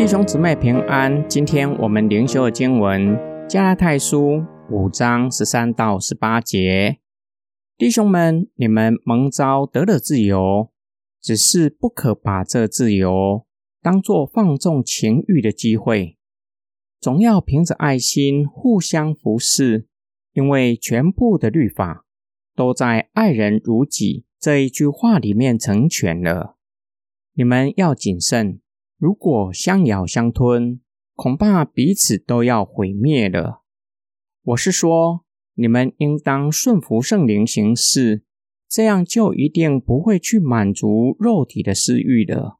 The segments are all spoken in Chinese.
弟兄姊妹平安，今天我们灵修的经文《加拉太书》五章十三到十八节。弟兄们，你们蒙召得了自由，只是不可把这自由当作放纵情欲的机会，总要凭着爱心互相服侍，因为全部的律法都在“爱人如己”这一句话里面成全了。你们要谨慎。如果相咬相吞，恐怕彼此都要毁灭了。我是说，你们应当顺服圣灵行事，这样就一定不会去满足肉体的私欲的。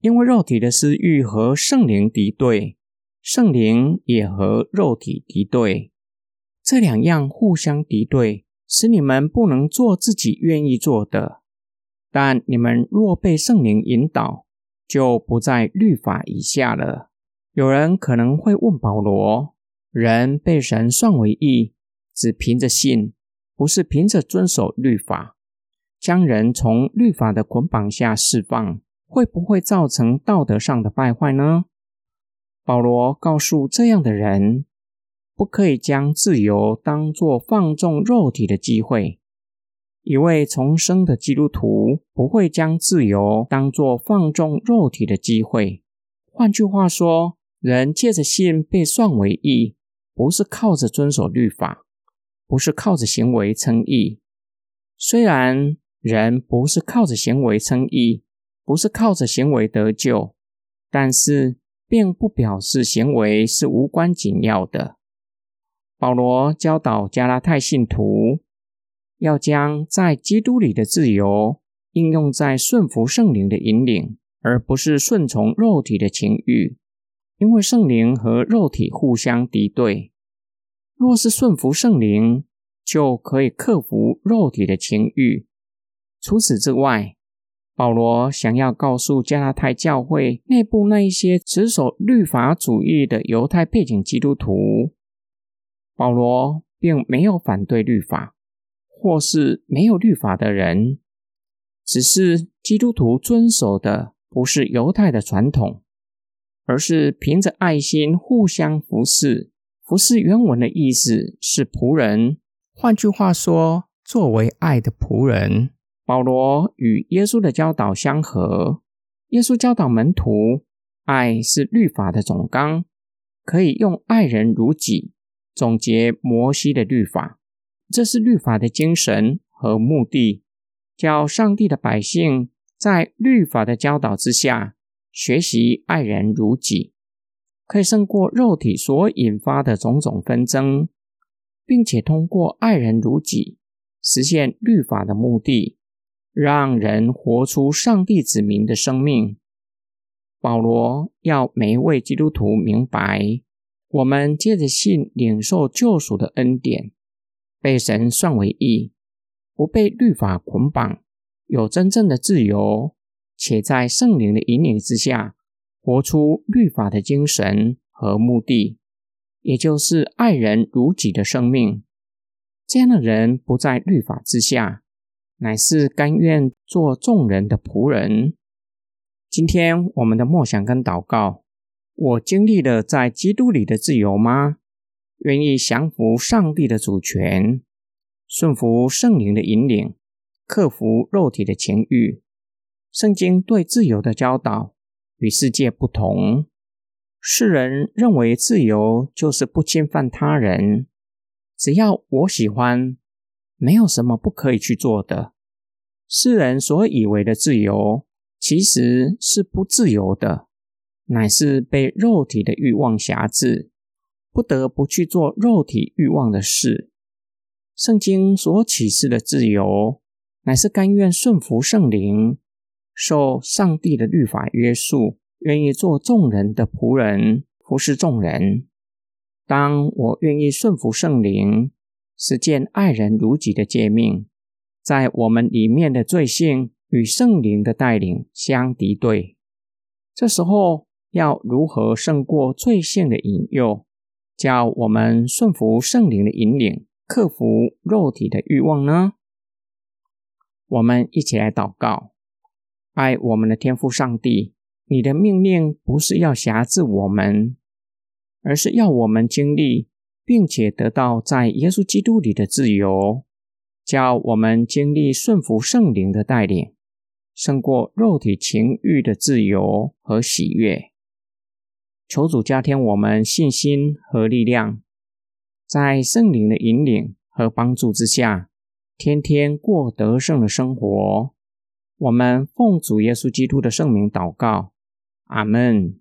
因为肉体的私欲和圣灵敌对，圣灵也和肉体敌对，这两样互相敌对，使你们不能做自己愿意做的。但你们若被圣灵引导，就不在律法以下了。有人可能会问保罗：“人被神算为义，只凭着信，不是凭着遵守律法，将人从律法的捆绑下释放，会不会造成道德上的败坏呢？”保罗告诉这样的人：“不可以将自由当作放纵肉体的机会。”一位重生的基督徒不会将自由当作放纵肉体的机会。换句话说，人借着信被算为义，不是靠着遵守律法，不是靠着行为称义。虽然人不是靠着行为称义，不是靠着行为得救，但是并不表示行为是无关紧要的。保罗教导加拉太信徒。要将在基督里的自由应用在顺服圣灵的引领，而不是顺从肉体的情欲，因为圣灵和肉体互相敌对。若是顺服圣灵，就可以克服肉体的情欲。除此之外，保罗想要告诉加拉太教会内部那一些持守律法主义的犹太背景基督徒，保罗并没有反对律法。或是没有律法的人，只是基督徒遵守的不是犹太的传统，而是凭着爱心互相服侍。服侍原文的意思是仆人，换句话说，作为爱的仆人。保罗与耶稣的教导相合。耶稣教导门徒，爱是律法的总纲，可以用爱人如己总结摩西的律法。这是律法的精神和目的，叫上帝的百姓在律法的教导之下学习爱人如己，可以胜过肉体所引发的种种纷争，并且通过爱人如己实现律法的目的，让人活出上帝子民的生命。保罗要每一位基督徒明白，我们借着信领受救赎的恩典。被神算为义，不被律法捆绑，有真正的自由，且在圣灵的引领之下，活出律法的精神和目的，也就是爱人如己的生命。这样的人不在律法之下，乃是甘愿做众人的仆人。今天我们的默想跟祷告，我经历了在基督里的自由吗？愿意降服上帝的主权，顺服圣灵的引领，克服肉体的情欲。圣经对自由的教导与世界不同。世人认为自由就是不侵犯他人，只要我喜欢，没有什么不可以去做的。世人所以为的自由，其实是不自由的，乃是被肉体的欲望辖制。不得不去做肉体欲望的事。圣经所启示的自由，乃是甘愿顺服圣灵，受上帝的律法约束，愿意做众人的仆人，服侍众人。当我愿意顺服圣灵，实践爱人如己的诫命，在我们里面的罪性与圣灵的带领相敌对，这时候要如何胜过罪性的引诱？叫我们顺服圣灵的引领，克服肉体的欲望呢？我们一起来祷告，爱我们的天父上帝，你的命令不是要辖制我们，而是要我们经历，并且得到在耶稣基督里的自由，叫我们经历顺服圣灵的带领，胜过肉体情欲的自由和喜悦。求主加添我们信心和力量，在圣灵的引领和帮助之下，天天过得胜的生活。我们奉主耶稣基督的圣名祷告，阿门。